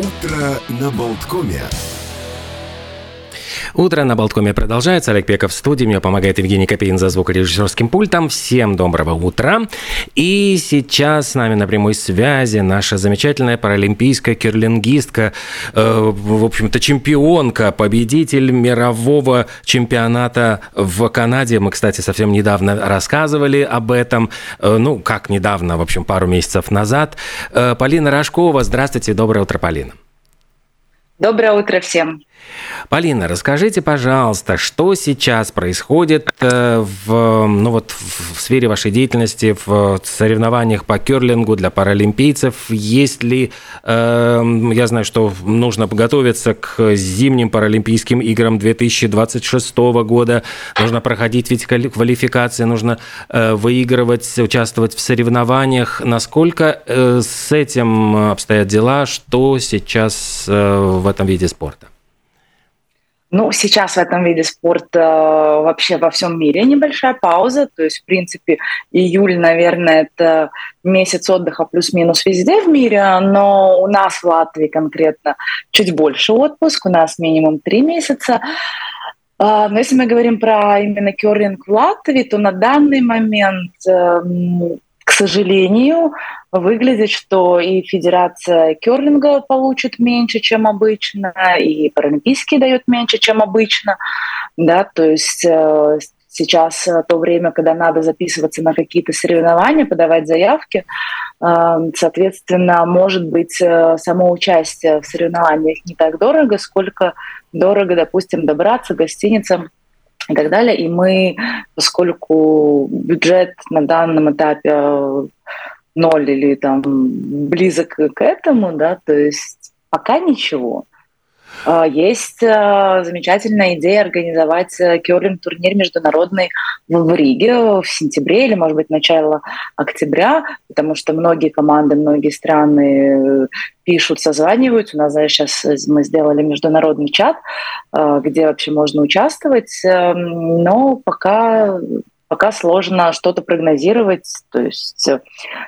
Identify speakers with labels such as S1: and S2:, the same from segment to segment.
S1: Утро на Болткоме.
S2: Утро на Болткоме продолжается. Олег Пеков в студии. Мне помогает Евгений Копейн за звукорежиссерским пультом. Всем доброго утра. И сейчас с нами на прямой связи наша замечательная паралимпийская кирлингистка, э, в общем-то, чемпионка, победитель мирового чемпионата в Канаде. Мы, кстати, совсем недавно рассказывали об этом. Э, ну, как недавно, в общем, пару месяцев назад. Э, Полина Рожкова. Здравствуйте. Доброе утро, Полина.
S3: Доброе утро всем.
S2: Полина, расскажите, пожалуйста, что сейчас происходит э, в, ну вот, в сфере вашей деятельности, в соревнованиях по керлингу для паралимпийцев? Есть ли, э, я знаю, что нужно подготовиться к зимним паралимпийским играм 2026 года, нужно проходить ведь квалификации, нужно э, выигрывать, участвовать в соревнованиях. Насколько э, с этим обстоят дела? Что сейчас э, в этом виде спорта?
S3: Ну, сейчас в этом виде спорта э, вообще во всем мире небольшая пауза. То есть, в принципе, июль, наверное, это месяц отдыха плюс-минус везде в мире, но у нас в Латвии конкретно чуть больше отпуск, у нас минимум три месяца. А, но если мы говорим про именно керлинг в Латвии, то на данный момент эм, сожалению, выглядит, что и Федерация керлинга получит меньше, чем обычно, и Паралимпийский дает меньше, чем обычно. Да, то есть э, сейчас то время, когда надо записываться на какие-то соревнования, подавать заявки, э, соответственно, может быть, э, само участие в соревнованиях не так дорого, сколько дорого, допустим, добраться к гостиницам и так далее. И мы, поскольку бюджет на данном этапе э, ноль или там близок к этому, да, то есть пока ничего. А, есть а, замечательная идея организовать э, керлинг-турнир международный в Риге в сентябре или, может быть, начало октября, потому что многие команды, многие страны э, пишут, созваниваются. У нас знаешь, сейчас мы сделали международный чат, где вообще можно участвовать, эм, но пока пока сложно что-то прогнозировать, то есть э,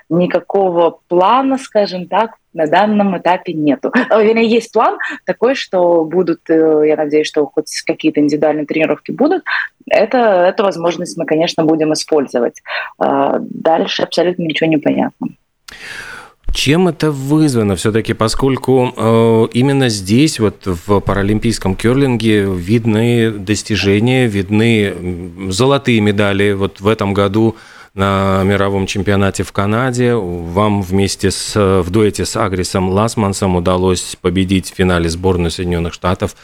S3: никакого плана, скажем так, на данном этапе нету. Вернее, есть план такой, что будут, э, я надеюсь, что хоть какие-то индивидуальные тренировки будут. Это, эту возможность мы, конечно, будем использовать. А дальше абсолютно ничего не понятно.
S2: Чем это вызвано все-таки, поскольку э, именно здесь, вот в паралимпийском керлинге, видны достижения, видны золотые медали. Вот в этом году на мировом чемпионате в Канаде. Вам вместе с, в дуэте с Агрисом Ласмансом удалось победить в финале сборной Соединенных Штатов.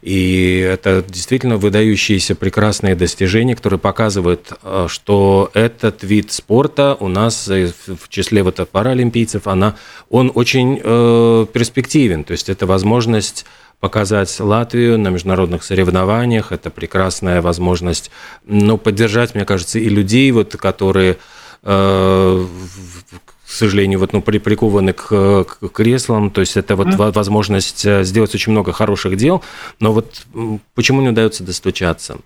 S2: И это действительно выдающиеся прекрасные достижения, которые показывают, э, что этот вид спорта у нас в числе вот паралимпийцев, она, он очень э, перспективен. То есть это возможность показать Латвию на международных соревнованиях. Это прекрасная возможность ну, поддержать, мне кажется, и людей, вот, которые э, к сожалению, вот, ну, при, прикованы к, к креслам. То есть это вот mm. возможность э, сделать очень много хороших дел. Но вот почему не удается достучаться?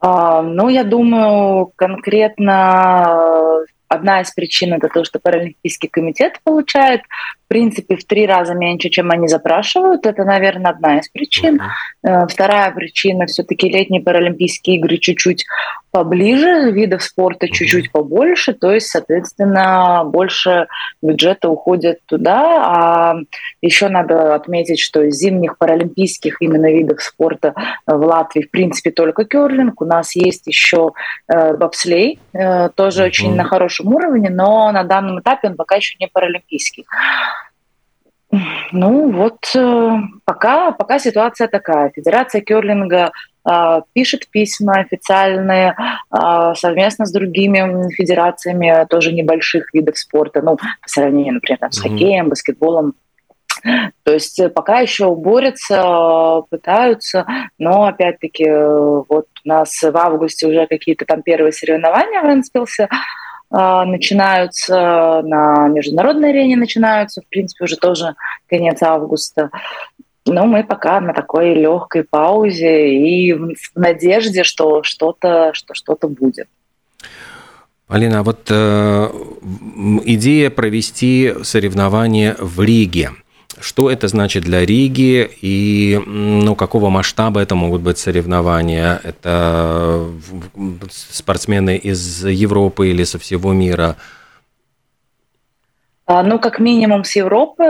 S3: А, ну, я думаю, конкретно одна из причин это то, что Паралимпийский комитет получает принципе, в три раза меньше, чем они запрашивают. Это, наверное, одна из причин. Uh-huh. Вторая причина все-таки летние Паралимпийские игры чуть-чуть поближе, видов спорта чуть-чуть побольше, то есть, соответственно, больше бюджета уходит туда. А еще надо отметить, что из зимних паралимпийских именно видов спорта в Латвии, в принципе, только керлинг. У нас есть еще э, бобслей, э, тоже очень на хорошем уровне, но на данном этапе он пока еще не паралимпийский. Ну вот э, пока, пока ситуация такая. Федерация керлинга э, пишет письма официальные э, совместно с другими федерациями тоже небольших видов спорта, ну, по сравнению, например, там, с mm-hmm. хоккеем, баскетболом. То есть пока еще борются, пытаются, но опять-таки вот у нас в августе уже какие-то там первые соревнования в Энспилсе, начинаются на международной арене, начинаются, в принципе, уже тоже конец августа. Но мы пока на такой легкой паузе и в надежде, что что-то что что-то будет.
S2: Алина, а вот э, идея провести соревнования в Риге. Что это значит для Риги и ну, какого масштаба это могут быть соревнования? Это спортсмены из Европы или со всего мира?
S3: А, ну, как минимум с Европы.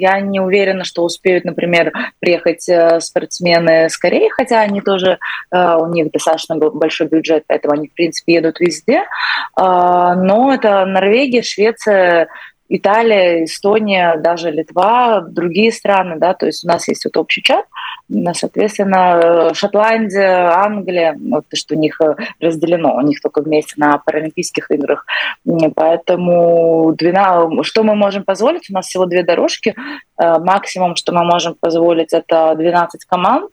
S3: Я не уверена, что успеют, например, приехать э, спортсмены с Кореи, хотя они тоже, э, у них достаточно большой бюджет, поэтому они, в принципе, едут везде. А, но это Норвегия, Швеция, Италия, Эстония, даже Литва, другие страны, да, то есть у нас есть вот общий чат, соответственно, Шотландия, Англия, вот что у них э, разделено, у них только вместе на Паралимпийских играх, поэтому 12, что мы можем позволить, у нас всего две дорожки, э, максимум, что мы можем позволить, это 12 команд,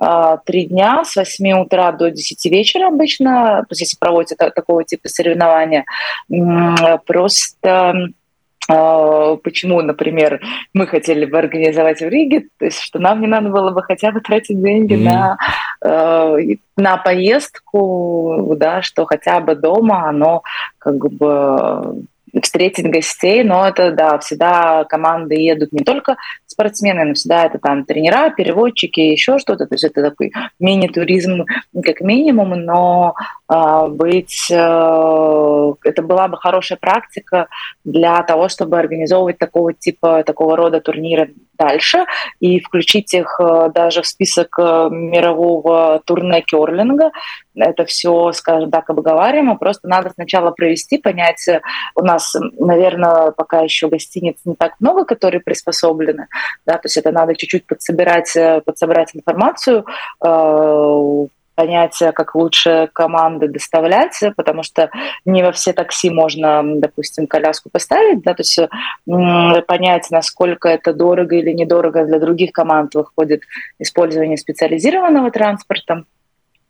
S3: э, три дня с 8 утра до 10 вечера обычно, то есть если проводите такого типа соревнования, просто почему, например, мы хотели бы организовать в Риге, то есть что нам не надо было бы хотя бы тратить деньги mm. на, э, на поездку, да, что хотя бы дома оно как бы встретить гостей, но это, да, всегда команды едут не только спортсмены, но всегда это там тренера, переводчики, еще что-то, то есть это такой мини-туризм как минимум, но э, быть, э, это была бы хорошая практика для того, чтобы организовывать такого типа, такого рода турниры дальше и включить их э, даже в список э, мирового турне керлинга. Это все, скажем так, обговариваемо. Просто надо сначала провести, понять. Э, у нас, наверное, пока еще гостиниц не так много, которые приспособлены. Да, то есть это надо чуть-чуть подсобирать, подсобрать информацию, понять, как лучше команды доставлять, потому что не во все такси можно, допустим, коляску поставить, да, то есть понять, насколько это дорого или недорого для других команд выходит использование специализированного транспорта.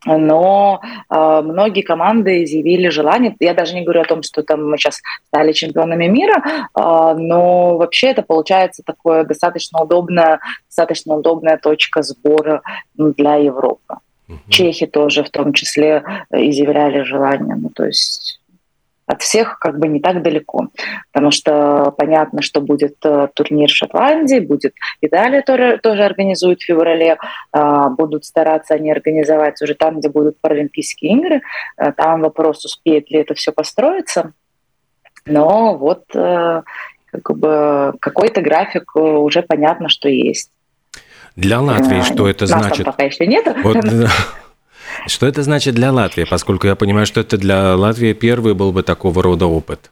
S3: Но э, многие команды изъявили желание. Я даже не говорю о том, что там мы сейчас стали чемпионами мира, э, но вообще это получается такое достаточно удобная, достаточно удобная точка сбора для Европы. Угу. Чехи тоже в том числе э, изъявляли желание. Ну, то есть от всех как бы не так далеко, потому что понятно, что будет э, турнир в Шотландии, будет Италия тоже, тоже организует в феврале, э, будут стараться они организовать уже там, где будут Паралимпийские игры, э, там вопрос, успеет ли это все построиться, но вот э, как бы какой-то график уже понятно, что есть.
S2: Для Латвии что это Нас значит?
S3: Там пока еще нет.
S2: Вот, что это значит для Латвии, поскольку я понимаю, что это для Латвии первый был бы такого рода опыт?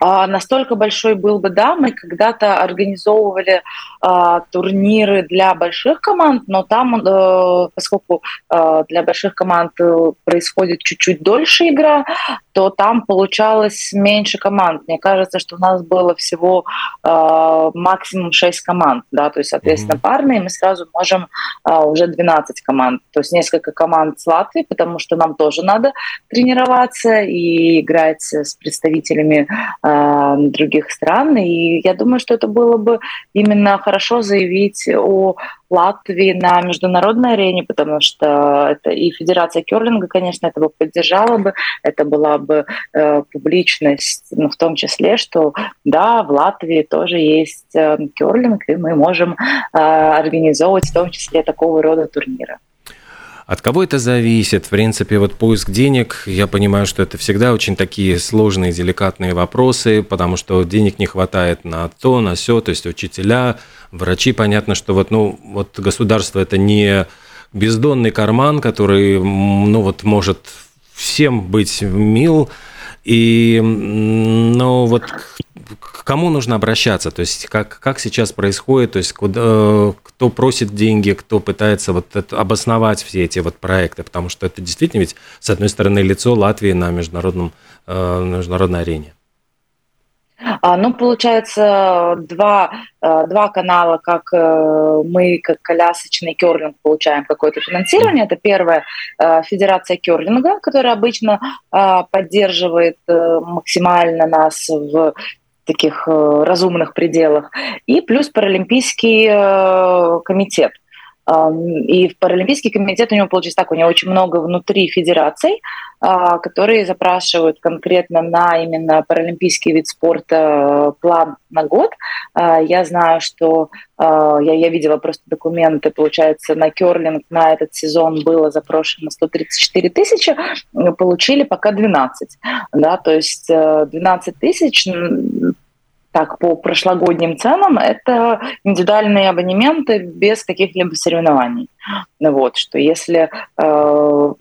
S3: А, настолько большой был бы, да, мы когда-то организовывали а, турниры для больших команд, но там, а, поскольку а, для больших команд э, происходит чуть-чуть дольше игра, то там получалось меньше команд. Мне кажется, что у нас было всего э, максимум 6 команд, да, то есть, соответственно, mm-hmm. парные, мы сразу можем э, уже 12 команд, то есть несколько команд с Латвии, потому что нам тоже надо тренироваться и играть с представителями э, других стран, и я думаю, что это было бы именно хорошо заявить о Латвии на международной арене, потому что это и Федерация керлинга, конечно, это бы поддержала бы, это была бы э, публичность, ну, в том числе, что да, в Латвии тоже есть э, керлинг, и мы можем э, организовывать в том числе такого рода турниры.
S2: От кого это зависит? В принципе, вот поиск денег, я понимаю, что это всегда очень такие сложные, деликатные вопросы, потому что денег не хватает на то, на все, то есть учителя, врачи, понятно, что вот, ну, вот государство это не бездонный карман, который, ну, вот может всем быть мил, и, ну, вот к кому нужно обращаться? То есть как, как сейчас происходит? То есть куда, кто просит деньги, кто пытается вот это, обосновать все эти вот проекты? Потому что это действительно ведь, с одной стороны, лицо Латвии на международном, э, международной арене.
S3: А, ну, получается, два, э, два канала, как э, мы, как колясочный керлинг, получаем какое-то финансирование. Это первое, э, Федерация керлинга, которая обычно поддерживает максимально нас в таких разумных пределах. И плюс Паралимпийский комитет – И в Паралимпийский комитет у него получилось так, у него очень много внутри федераций, а, которые запрашивают конкретно на именно паралимпийский вид спорта э, план на год. А, я знаю, что а, я, я видела просто документы, получается, на керлинг на этот сезон было запрошено 134 тысячи, получили пока 12. Да, то есть 12 э, тысяч так, по прошлогодним ценам, это индивидуальные абонементы без каких-либо соревнований. Вот, что если э,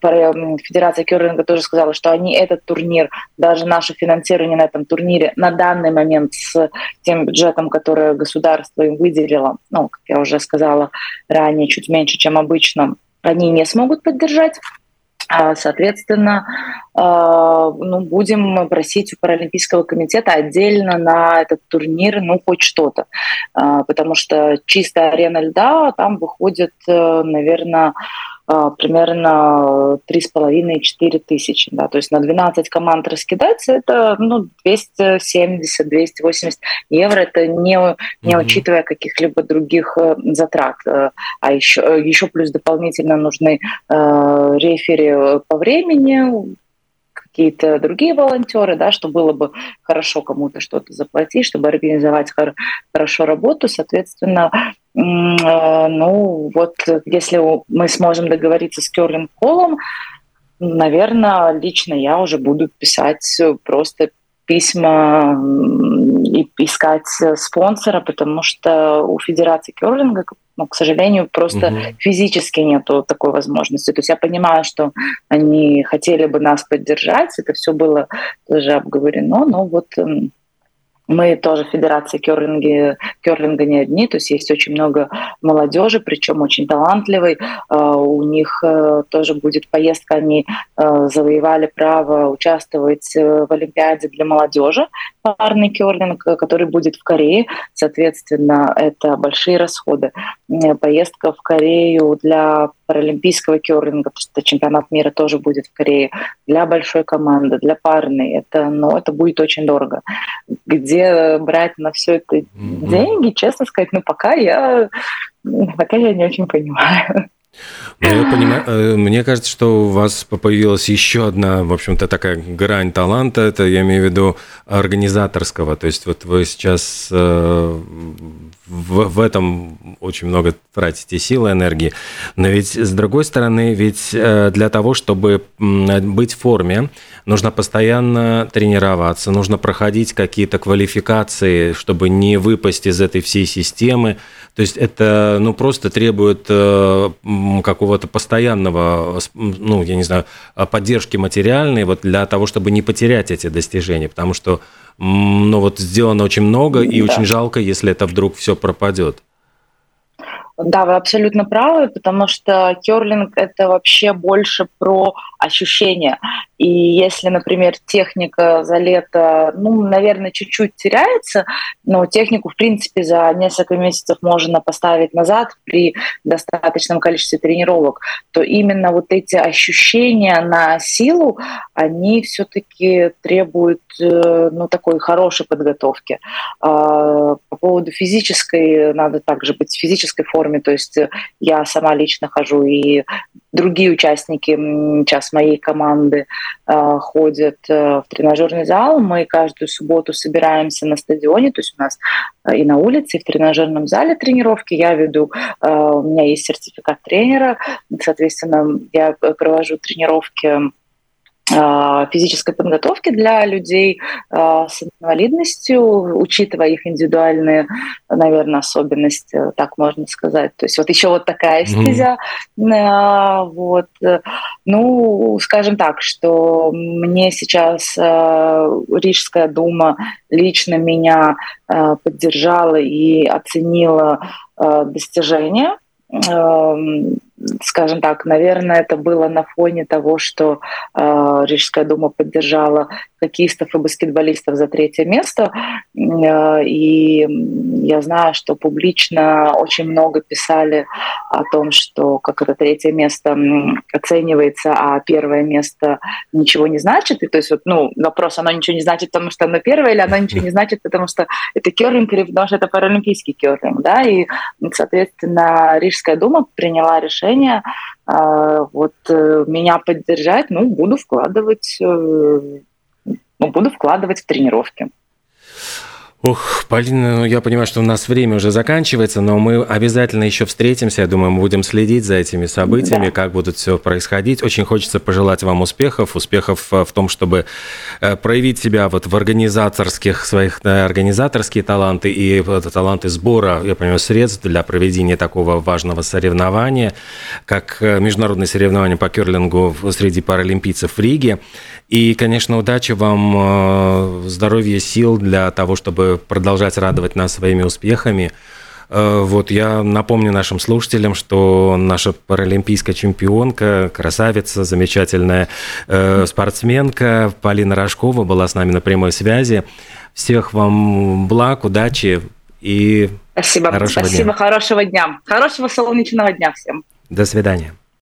S3: Федерация керлинга тоже сказала, что они этот турнир, даже наше финансирование на этом турнире на данный момент с тем бюджетом, который государство им выделило, ну, как я уже сказала ранее, чуть меньше, чем обычно, они не смогут поддержать. А, соответственно, а, ну, будем просить у Паралимпийского комитета отдельно на этот турнир, ну, хоть что-то. А, потому что чистая арена льда, там выходит, э, наверное, примерно 3,5-4 тысячи. Да, то есть на 12 команд раскидаться это ну, 270-280 евро, это не, не учитывая каких-либо других э, затрат. Э, а еще, э, еще плюс дополнительно нужны э, рефери по времени, какие-то другие волонтеры, да, что было бы хорошо кому-то что-то заплатить, чтобы организовать хорошо работу. Соответственно, Э, ну, вот если мы сможем договориться с Керлинг Колом, наверное, лично я уже буду писать просто письма и искать спонсора, потому что у Федерации керлинга, ну, к сожалению, просто угу. физически нету такой возможности. То есть я понимаю, что они хотели бы нас поддержать, это все было тоже обговорено, но вот мы тоже Федерация керлинги, керлинга не одни, то есть есть очень много молодежи, причем очень талантливой. А, у них э, тоже будет поездка, они э, завоевали право участвовать э, в Олимпиаде для молодежи, парный керлинг, который будет в Корее. Соответственно, это большие расходы. Поездка в Корею для паралимпийского керлинга, потому что чемпионат мира тоже будет в Корее, для большой команды, для парной. Это, ну, это будет очень дорого. Где брать на все это mm-hmm. деньги, честно сказать, ну пока я, пока я не очень понимаю.
S2: Ну, я понимаю, э, мне кажется, что у вас появилась еще одна, в общем-то, такая грань таланта, это я имею в виду организаторского, то есть вот вы сейчас э, в, в этом очень много тратите силы, энергии. Но ведь, с другой стороны, ведь э, для того, чтобы быть в форме, нужно постоянно тренироваться, нужно проходить какие-то квалификации, чтобы не выпасть из этой всей системы. То есть это ну, просто требует э, какого-то постоянного, ну, я не знаю, поддержки материальной вот для того, чтобы не потерять эти достижения. Потому что ну, вот сделано очень много, и да. очень жалко, если это вдруг все пропадет.
S3: Да, вы абсолютно правы, потому что керлинг это вообще больше про ощущения. И если, например, техника за лето, ну, наверное, чуть-чуть теряется, но технику, в принципе, за несколько месяцев можно поставить назад при достаточном количестве тренировок, то именно вот эти ощущения на силу, они все-таки требуют э, ну, такой хорошей подготовки. А, по поводу физической, надо также быть в физической форме, то есть я сама лично хожу и другие участники сейчас моей команды э, ходят э, в тренажерный зал. Мы каждую субботу собираемся на стадионе, то есть у нас э, и на улице, и в тренажерном зале тренировки. Я веду, э, у меня есть сертификат тренера, соответственно, я провожу тренировки физической подготовки для людей а, с инвалидностью, учитывая их индивидуальные, наверное, особенности, так можно сказать. То есть вот еще вот такая стезя. Mm-hmm. Вот. Ну, скажем так, что мне сейчас Рижская дума лично меня поддержала и оценила достижения скажем так, наверное, это было на фоне того, что э, Рижская дума поддержала хоккеистов и баскетболистов за третье место. Э, и я знаю, что публично очень много писали о том, что как это третье место оценивается, а первое место ничего не значит. И то есть вот, ну, вопрос, оно ничего не значит, потому что оно первое, или оно ничего не значит, потому что это керлинг, потому что это паралимпийский керлинг, да, и, соответственно, Рижская дума приняла решение э, вот э, меня поддержать, ну, буду вкладывать ну, буду вкладывать в тренировки.
S2: Ух, Полина, ну я понимаю, что у нас время уже заканчивается, но мы обязательно еще встретимся. Я думаю, мы будем следить за этими событиями, да. как будут все происходить. Очень хочется пожелать вам успехов, успехов э, в том, чтобы э, проявить себя вот в организаторских своих организаторские таланты и таланты сбора, я понимаю, средств для проведения такого важного соревнования, как э, международное соревнование по керлингу среди паралимпийцев в Риге. И, конечно, удачи вам, здоровья, сил для того, чтобы продолжать радовать нас своими успехами. Э, вот я напомню нашим слушателям, что наша паралимпийская чемпионка, красавица, замечательная э, спортсменка Полина Рожкова была с нами на прямой связи. Всех вам благ, удачи и
S3: Спасибо.
S2: хорошего
S3: Спасибо,
S2: дня.
S3: хорошего дня. Хорошего солнечного дня всем.
S2: До свидания.